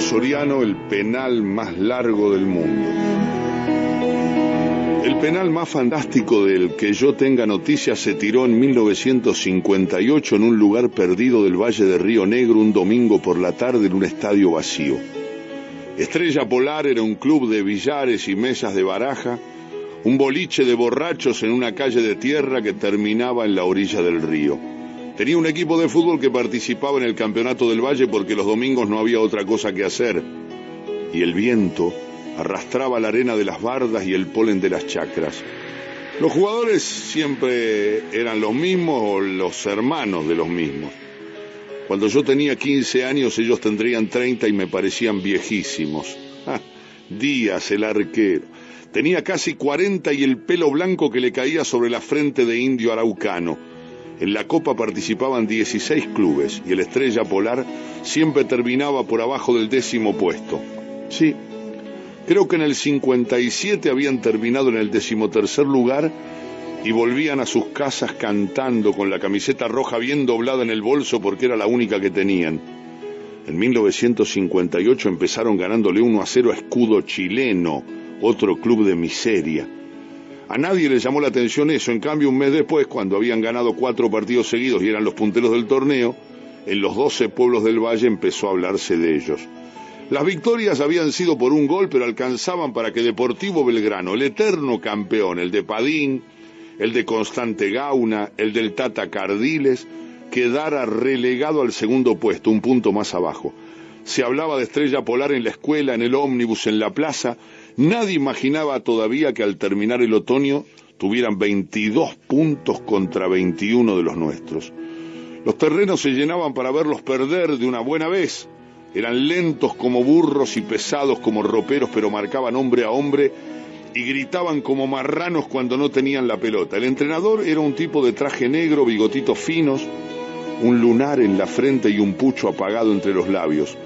Soriano el penal más largo del mundo. El penal más fantástico del que yo tenga noticia se tiró en 1958 en un lugar perdido del Valle de Río Negro un domingo por la tarde en un estadio vacío. Estrella Polar era un club de billares y mesas de baraja, un boliche de borrachos en una calle de tierra que terminaba en la orilla del río. Tenía un equipo de fútbol que participaba en el campeonato del Valle porque los domingos no había otra cosa que hacer. Y el viento arrastraba la arena de las bardas y el polen de las chacras. Los jugadores siempre eran los mismos o los hermanos de los mismos. Cuando yo tenía 15 años ellos tendrían 30 y me parecían viejísimos. Díaz, el arquero. Tenía casi 40 y el pelo blanco que le caía sobre la frente de indio araucano en la Copa participaban 16 clubes y el Estrella Polar siempre terminaba por abajo del décimo puesto. Sí, creo que en el 57 habían terminado en el decimotercer lugar y volvían a sus casas cantando con la camiseta roja bien doblada en el bolso porque era la única que tenían. En 1958 empezaron ganándole 1 a 0 a Escudo Chileno, otro club de miseria. A nadie le llamó la atención eso, en cambio un mes después, cuando habían ganado cuatro partidos seguidos y eran los punteros del torneo, en los doce pueblos del valle empezó a hablarse de ellos. Las victorias habían sido por un gol, pero alcanzaban para que Deportivo Belgrano, el eterno campeón, el de Padín, el de Constante Gauna, el del Tata Cardiles, quedara relegado al segundo puesto, un punto más abajo. Se hablaba de estrella polar en la escuela, en el ómnibus, en la plaza, Nadie imaginaba todavía que al terminar el otoño tuvieran 22 puntos contra 21 de los nuestros. Los terrenos se llenaban para verlos perder de una buena vez. Eran lentos como burros y pesados como roperos, pero marcaban hombre a hombre y gritaban como marranos cuando no tenían la pelota. El entrenador era un tipo de traje negro, bigotitos finos, un lunar en la frente y un pucho apagado entre los labios.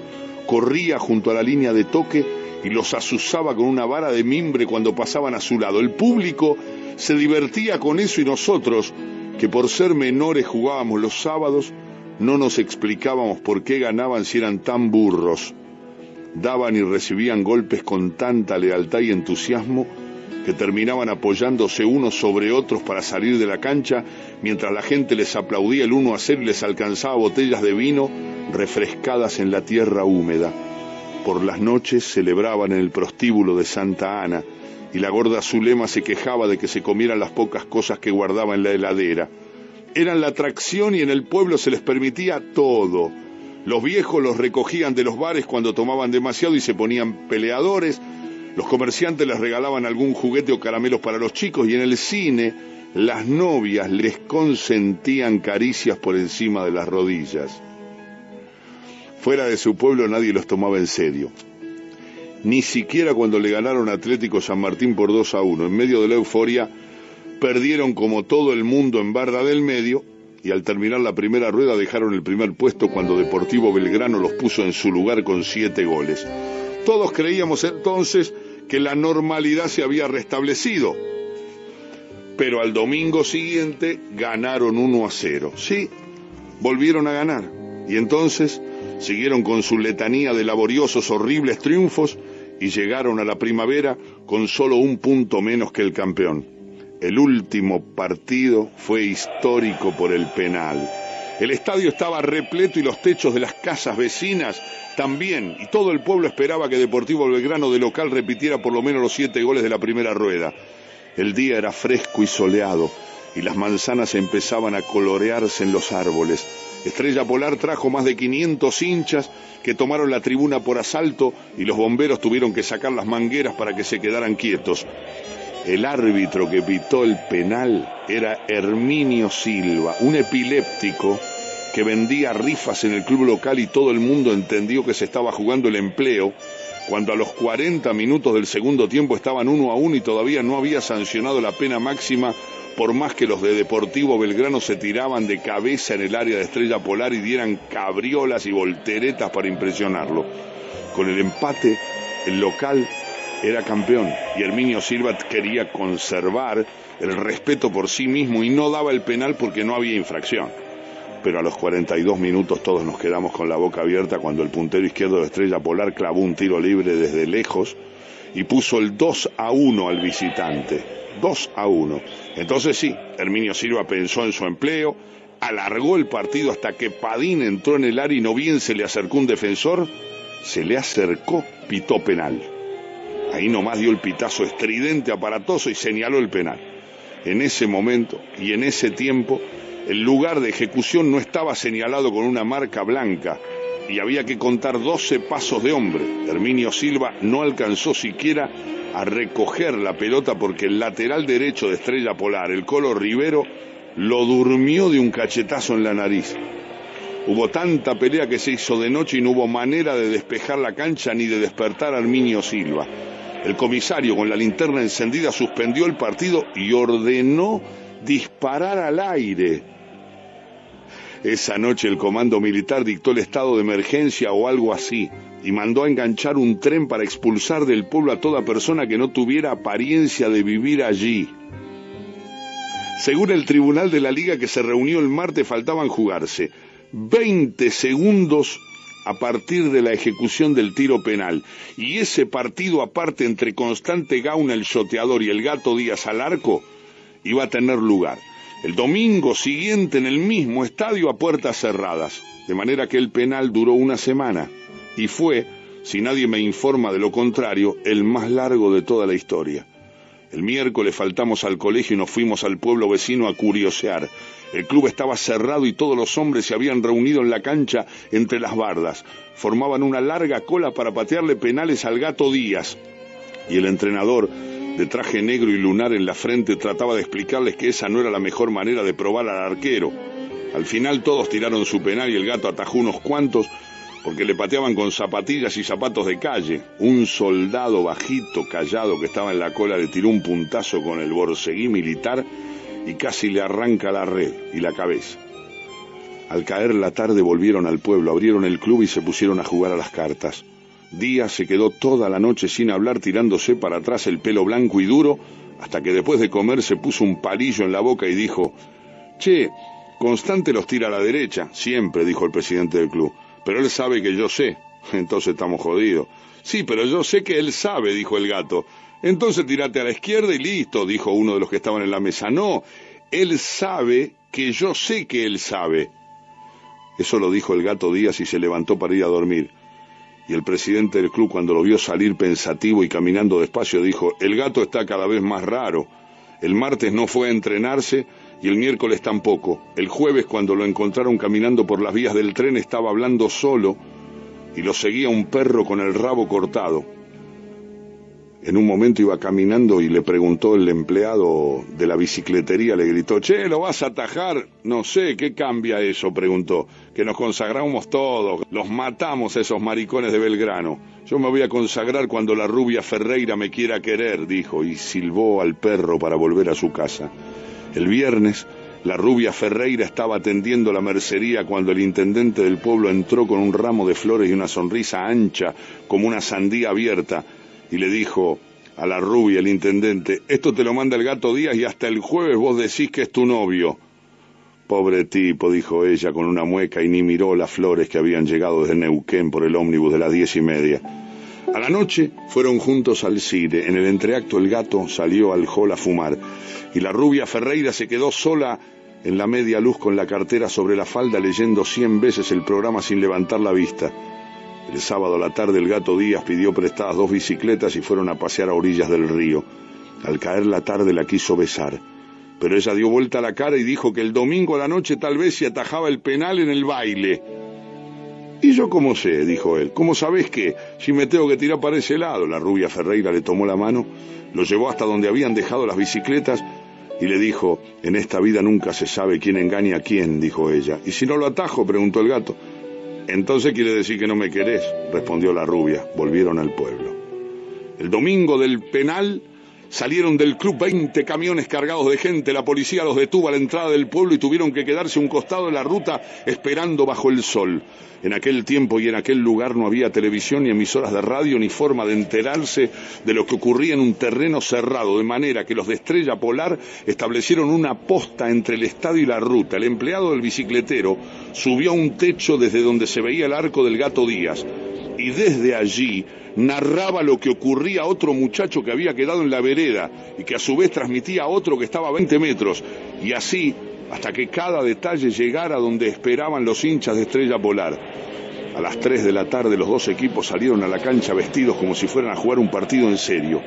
Corría junto a la línea de toque y los azuzaba con una vara de mimbre cuando pasaban a su lado. El público se divertía con eso y nosotros, que por ser menores jugábamos los sábados, no nos explicábamos por qué ganaban si eran tan burros. Daban y recibían golpes con tanta lealtad y entusiasmo que terminaban apoyándose unos sobre otros para salir de la cancha, mientras la gente les aplaudía el uno a cero y les alcanzaba botellas de vino refrescadas en la tierra húmeda. Por las noches celebraban en el prostíbulo de Santa Ana y la gorda Zulema se quejaba de que se comieran las pocas cosas que guardaba en la heladera. Eran la atracción y en el pueblo se les permitía todo. Los viejos los recogían de los bares cuando tomaban demasiado y se ponían peleadores. Los comerciantes les regalaban algún juguete o caramelos para los chicos y en el cine las novias les consentían caricias por encima de las rodillas. Fuera de su pueblo nadie los tomaba en serio. Ni siquiera cuando le ganaron Atlético San Martín por 2 a 1. En medio de la euforia, perdieron como todo el mundo en barra del medio y al terminar la primera rueda dejaron el primer puesto cuando Deportivo Belgrano los puso en su lugar con siete goles. Todos creíamos entonces que la normalidad se había restablecido. Pero al domingo siguiente ganaron 1 a 0. Sí, volvieron a ganar. Y entonces siguieron con su letanía de laboriosos, horribles triunfos y llegaron a la primavera con solo un punto menos que el campeón. El último partido fue histórico por el penal. El estadio estaba repleto y los techos de las casas vecinas también, y todo el pueblo esperaba que Deportivo Belgrano de local repitiera por lo menos los siete goles de la primera rueda. El día era fresco y soleado, y las manzanas empezaban a colorearse en los árboles. Estrella Polar trajo más de 500 hinchas que tomaron la tribuna por asalto y los bomberos tuvieron que sacar las mangueras para que se quedaran quietos. El árbitro que pitó el penal era Herminio Silva, un epiléptico que vendía rifas en el club local y todo el mundo entendió que se estaba jugando el empleo cuando a los 40 minutos del segundo tiempo estaban uno a uno y todavía no había sancionado la pena máxima por más que los de Deportivo Belgrano se tiraban de cabeza en el área de Estrella Polar y dieran cabriolas y volteretas para impresionarlo. Con el empate, el local era campeón y Herminio Silva quería conservar el respeto por sí mismo y no daba el penal porque no había infracción. pero a los 42 minutos todos nos quedamos con la boca abierta cuando el puntero izquierdo de Estrella Polar clavó un tiro libre desde lejos y puso el 2 a 1 al visitante. 2 a 1. Entonces sí, Herminio Silva pensó en su empleo, alargó el partido hasta que Padín entró en el área y no bien se le acercó un defensor, se le acercó, pitó penal. Ahí nomás dio el pitazo estridente, aparatoso y señaló el penal. En ese momento y en ese tiempo, el lugar de ejecución no estaba señalado con una marca blanca, y había que contar 12 pasos de hombre. Herminio Silva no alcanzó siquiera a recoger la pelota porque el lateral derecho de Estrella Polar, el Colo Rivero, lo durmió de un cachetazo en la nariz. Hubo tanta pelea que se hizo de noche y no hubo manera de despejar la cancha ni de despertar a Herminio Silva. El comisario con la linterna encendida suspendió el partido y ordenó disparar al aire esa noche el comando militar dictó el estado de emergencia o algo así y mandó a enganchar un tren para expulsar del pueblo a toda persona que no tuviera apariencia de vivir allí. Según el tribunal de la liga que se reunió el martes faltaban jugarse 20 segundos a partir de la ejecución del tiro penal. Y ese partido aparte entre Constante Gauna, el soteador, y el gato Díaz al arco, iba a tener lugar el domingo siguiente en el mismo estadio a puertas cerradas, de manera que el penal duró una semana y fue, si nadie me informa de lo contrario, el más largo de toda la historia. El miércoles faltamos al colegio y nos fuimos al pueblo vecino a curiosear. El club estaba cerrado y todos los hombres se habían reunido en la cancha entre las bardas. Formaban una larga cola para patearle penales al gato Díaz. Y el entrenador de traje negro y lunar en la frente, trataba de explicarles que esa no era la mejor manera de probar al arquero. Al final todos tiraron su penal y el gato atajó unos cuantos porque le pateaban con zapatillas y zapatos de calle. Un soldado bajito, callado, que estaba en la cola le tiró un puntazo con el borseguí militar y casi le arranca la red y la cabeza. Al caer la tarde volvieron al pueblo, abrieron el club y se pusieron a jugar a las cartas. Díaz se quedó toda la noche sin hablar tirándose para atrás el pelo blanco y duro, hasta que después de comer se puso un palillo en la boca y dijo, Che, Constante los tira a la derecha, siempre, dijo el presidente del club, pero él sabe que yo sé, entonces estamos jodidos. Sí, pero yo sé que él sabe, dijo el gato. Entonces tirate a la izquierda y listo, dijo uno de los que estaban en la mesa. No, él sabe que yo sé que él sabe. Eso lo dijo el gato Díaz y se levantó para ir a dormir y el presidente del club cuando lo vio salir pensativo y caminando despacio dijo, el gato está cada vez más raro. El martes no fue a entrenarse y el miércoles tampoco. El jueves cuando lo encontraron caminando por las vías del tren estaba hablando solo y lo seguía un perro con el rabo cortado. En un momento iba caminando y le preguntó el empleado de la bicicletería, le gritó, Che, ¿lo vas a atajar? No sé, ¿qué cambia eso? preguntó. Que nos consagramos todos, los matamos a esos maricones de Belgrano. Yo me voy a consagrar cuando la rubia Ferreira me quiera querer, dijo, y silbó al perro para volver a su casa. El viernes, la rubia Ferreira estaba atendiendo la mercería cuando el intendente del pueblo entró con un ramo de flores y una sonrisa ancha como una sandía abierta y le dijo a la rubia, el intendente, esto te lo manda el gato Díaz y hasta el jueves vos decís que es tu novio. Pobre tipo, dijo ella con una mueca y ni miró las flores que habían llegado desde Neuquén por el ómnibus de las diez y media. A la noche fueron juntos al cine. En el entreacto el gato salió al hall a fumar y la rubia Ferreira se quedó sola en la media luz con la cartera sobre la falda leyendo cien veces el programa sin levantar la vista. El sábado a la tarde el gato Díaz pidió prestadas dos bicicletas y fueron a pasear a orillas del río. Al caer la tarde la quiso besar, pero ella dio vuelta la cara y dijo que el domingo a la noche tal vez se atajaba el penal en el baile. ¿Y yo cómo sé? dijo él. ¿Cómo sabés que? Si me tengo que tirar para ese lado. La rubia Ferreira le tomó la mano, lo llevó hasta donde habían dejado las bicicletas y le dijo, en esta vida nunca se sabe quién engaña a quién, dijo ella. ¿Y si no lo atajo? preguntó el gato. Entonces quiere decir que no me querés, respondió la rubia. Volvieron al pueblo. El domingo del penal, Salieron del club 20 camiones cargados de gente, la policía los detuvo a la entrada del pueblo y tuvieron que quedarse un costado de la ruta esperando bajo el sol. En aquel tiempo y en aquel lugar no había televisión ni emisoras de radio ni forma de enterarse de lo que ocurría en un terreno cerrado, de manera que los de Estrella Polar establecieron una posta entre el estadio y la ruta. El empleado del bicicletero subió a un techo desde donde se veía el arco del gato Díaz y desde allí narraba lo que ocurría a otro muchacho que había quedado en la vereda y que a su vez transmitía a otro que estaba a 20 metros y así hasta que cada detalle llegara donde esperaban los hinchas de Estrella Polar. A las 3 de la tarde los dos equipos salieron a la cancha vestidos como si fueran a jugar un partido en serio.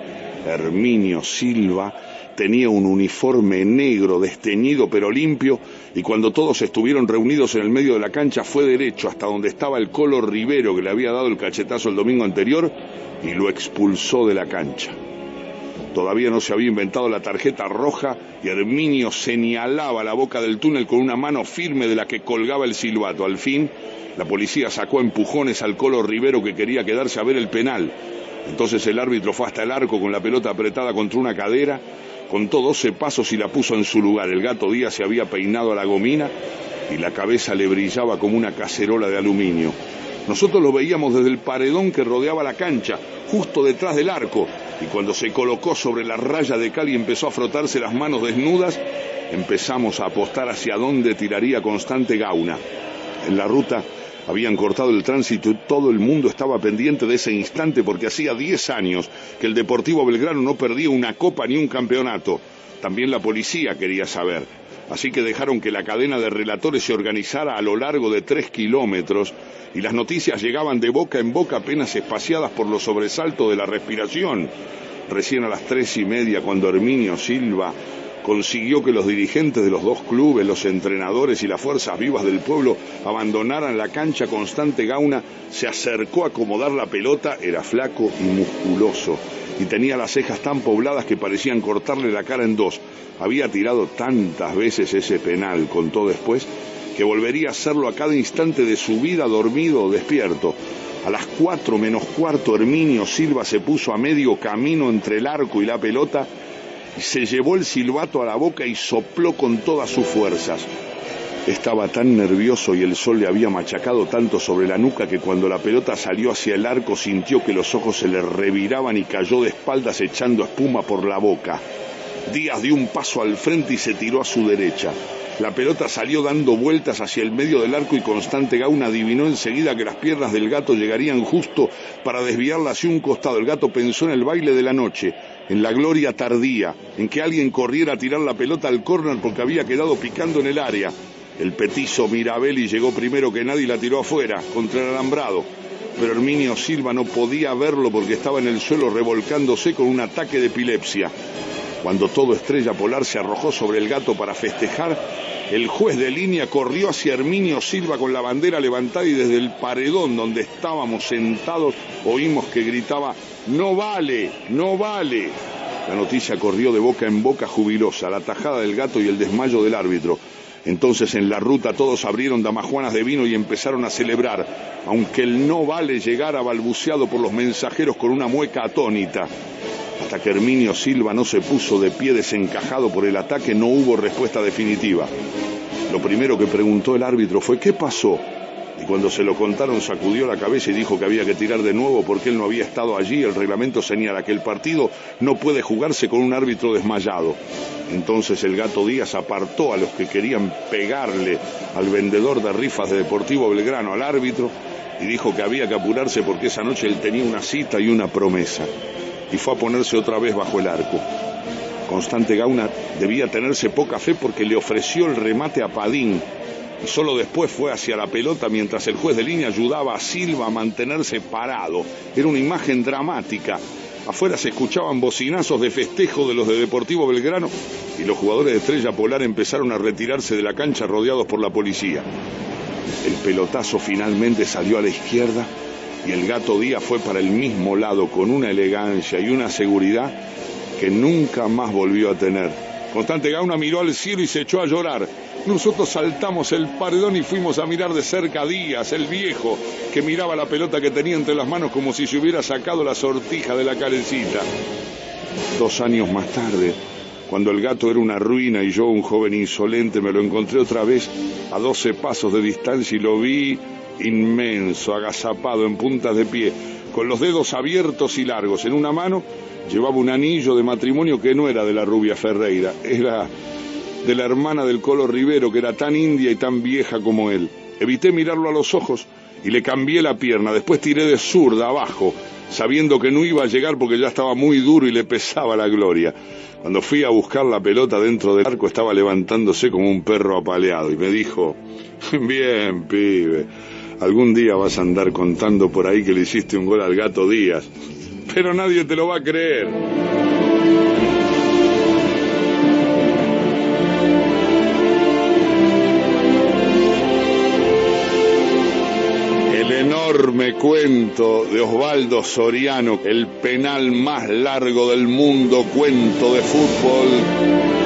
Herminio Silva tenía un uniforme negro, desteñido pero limpio, y cuando todos estuvieron reunidos en el medio de la cancha fue derecho hasta donde estaba el Colo Rivero que le había dado el cachetazo el domingo anterior y lo expulsó de la cancha. Todavía no se había inventado la tarjeta roja y Herminio señalaba la boca del túnel con una mano firme de la que colgaba el silbato. Al fin, la policía sacó empujones al Colo Rivero que quería quedarse a ver el penal. Entonces el árbitro fue hasta el arco con la pelota apretada contra una cadera contó doce pasos y la puso en su lugar. El gato Díaz se había peinado a la gomina y la cabeza le brillaba como una cacerola de aluminio. Nosotros lo veíamos desde el paredón que rodeaba la cancha, justo detrás del arco, y cuando se colocó sobre la raya de cal y empezó a frotarse las manos desnudas, empezamos a apostar hacia dónde tiraría Constante Gauna. En la ruta habían cortado el tránsito y todo el mundo estaba pendiente de ese instante porque hacía 10 años que el Deportivo Belgrano no perdía una copa ni un campeonato. También la policía quería saber. Así que dejaron que la cadena de relatores se organizara a lo largo de tres kilómetros y las noticias llegaban de boca en boca apenas espaciadas por los sobresaltos de la respiración. Recién a las tres y media, cuando Herminio Silva consiguió que los dirigentes de los dos clubes, los entrenadores y las fuerzas vivas del pueblo abandonaran la cancha constante. Gauna se acercó a acomodar la pelota, era flaco y musculoso y tenía las cejas tan pobladas que parecían cortarle la cara en dos. Había tirado tantas veces ese penal, contó después, que volvería a hacerlo a cada instante de su vida dormido o despierto. A las cuatro menos cuarto, Herminio Silva se puso a medio camino entre el arco y la pelota se llevó el silbato a la boca y sopló con todas sus fuerzas. Estaba tan nervioso y el sol le había machacado tanto sobre la nuca que cuando la pelota salió hacia el arco sintió que los ojos se le reviraban y cayó de espaldas echando espuma por la boca. Díaz dio un paso al frente y se tiró a su derecha. La pelota salió dando vueltas hacia el medio del arco y Constante Gauna adivinó enseguida que las piernas del gato llegarían justo para desviarla hacia un costado. El gato pensó en el baile de la noche en la gloria tardía, en que alguien corriera a tirar la pelota al córner porque había quedado picando en el área. El petizo Mirabelli llegó primero que nadie y la tiró afuera, contra el alambrado. Pero Herminio Silva no podía verlo porque estaba en el suelo revolcándose con un ataque de epilepsia. Cuando todo Estrella Polar se arrojó sobre el gato para festejar, el juez de línea corrió hacia Herminio Silva con la bandera levantada y desde el paredón donde estábamos sentados oímos que gritaba, no vale, no vale. La noticia corrió de boca en boca jubilosa, la tajada del gato y el desmayo del árbitro. Entonces en la ruta todos abrieron damajuanas de vino y empezaron a celebrar, aunque el no vale llegara balbuceado por los mensajeros con una mueca atónita. Hasta que Herminio Silva no se puso de pie desencajado por el ataque, no hubo respuesta definitiva. Lo primero que preguntó el árbitro fue ¿qué pasó? Y cuando se lo contaron sacudió la cabeza y dijo que había que tirar de nuevo porque él no había estado allí. El reglamento señala que el partido no puede jugarse con un árbitro desmayado. Entonces el gato Díaz apartó a los que querían pegarle al vendedor de rifas de Deportivo Belgrano, al árbitro, y dijo que había que apurarse porque esa noche él tenía una cita y una promesa y fue a ponerse otra vez bajo el arco. Constante Gauna debía tenerse poca fe porque le ofreció el remate a Padín y solo después fue hacia la pelota mientras el juez de línea ayudaba a Silva a mantenerse parado. Era una imagen dramática. Afuera se escuchaban bocinazos de festejo de los de Deportivo Belgrano y los jugadores de Estrella Polar empezaron a retirarse de la cancha rodeados por la policía. El pelotazo finalmente salió a la izquierda y el gato Díaz fue para el mismo lado con una elegancia y una seguridad que nunca más volvió a tener. Constante Gauna miró al cielo y se echó a llorar. Nosotros saltamos el paredón y fuimos a mirar de cerca a Díaz, el viejo, que miraba la pelota que tenía entre las manos como si se hubiera sacado la sortija de la carecita. Dos años más tarde, cuando el gato era una ruina y yo, un joven insolente, me lo encontré otra vez a doce pasos de distancia y lo vi inmenso, agazapado, en puntas de pie, con los dedos abiertos y largos. En una mano llevaba un anillo de matrimonio que no era de la rubia Ferreira, era de la hermana del Colo Rivero, que era tan india y tan vieja como él. Evité mirarlo a los ojos y le cambié la pierna. Después tiré de zurda abajo, sabiendo que no iba a llegar porque ya estaba muy duro y le pesaba la gloria. Cuando fui a buscar la pelota dentro del arco estaba levantándose como un perro apaleado y me dijo, bien, pibe, algún día vas a andar contando por ahí que le hiciste un gol al gato Díaz, pero nadie te lo va a creer. enorme cuento de Osvaldo Soriano, el penal más largo del mundo, cuento de fútbol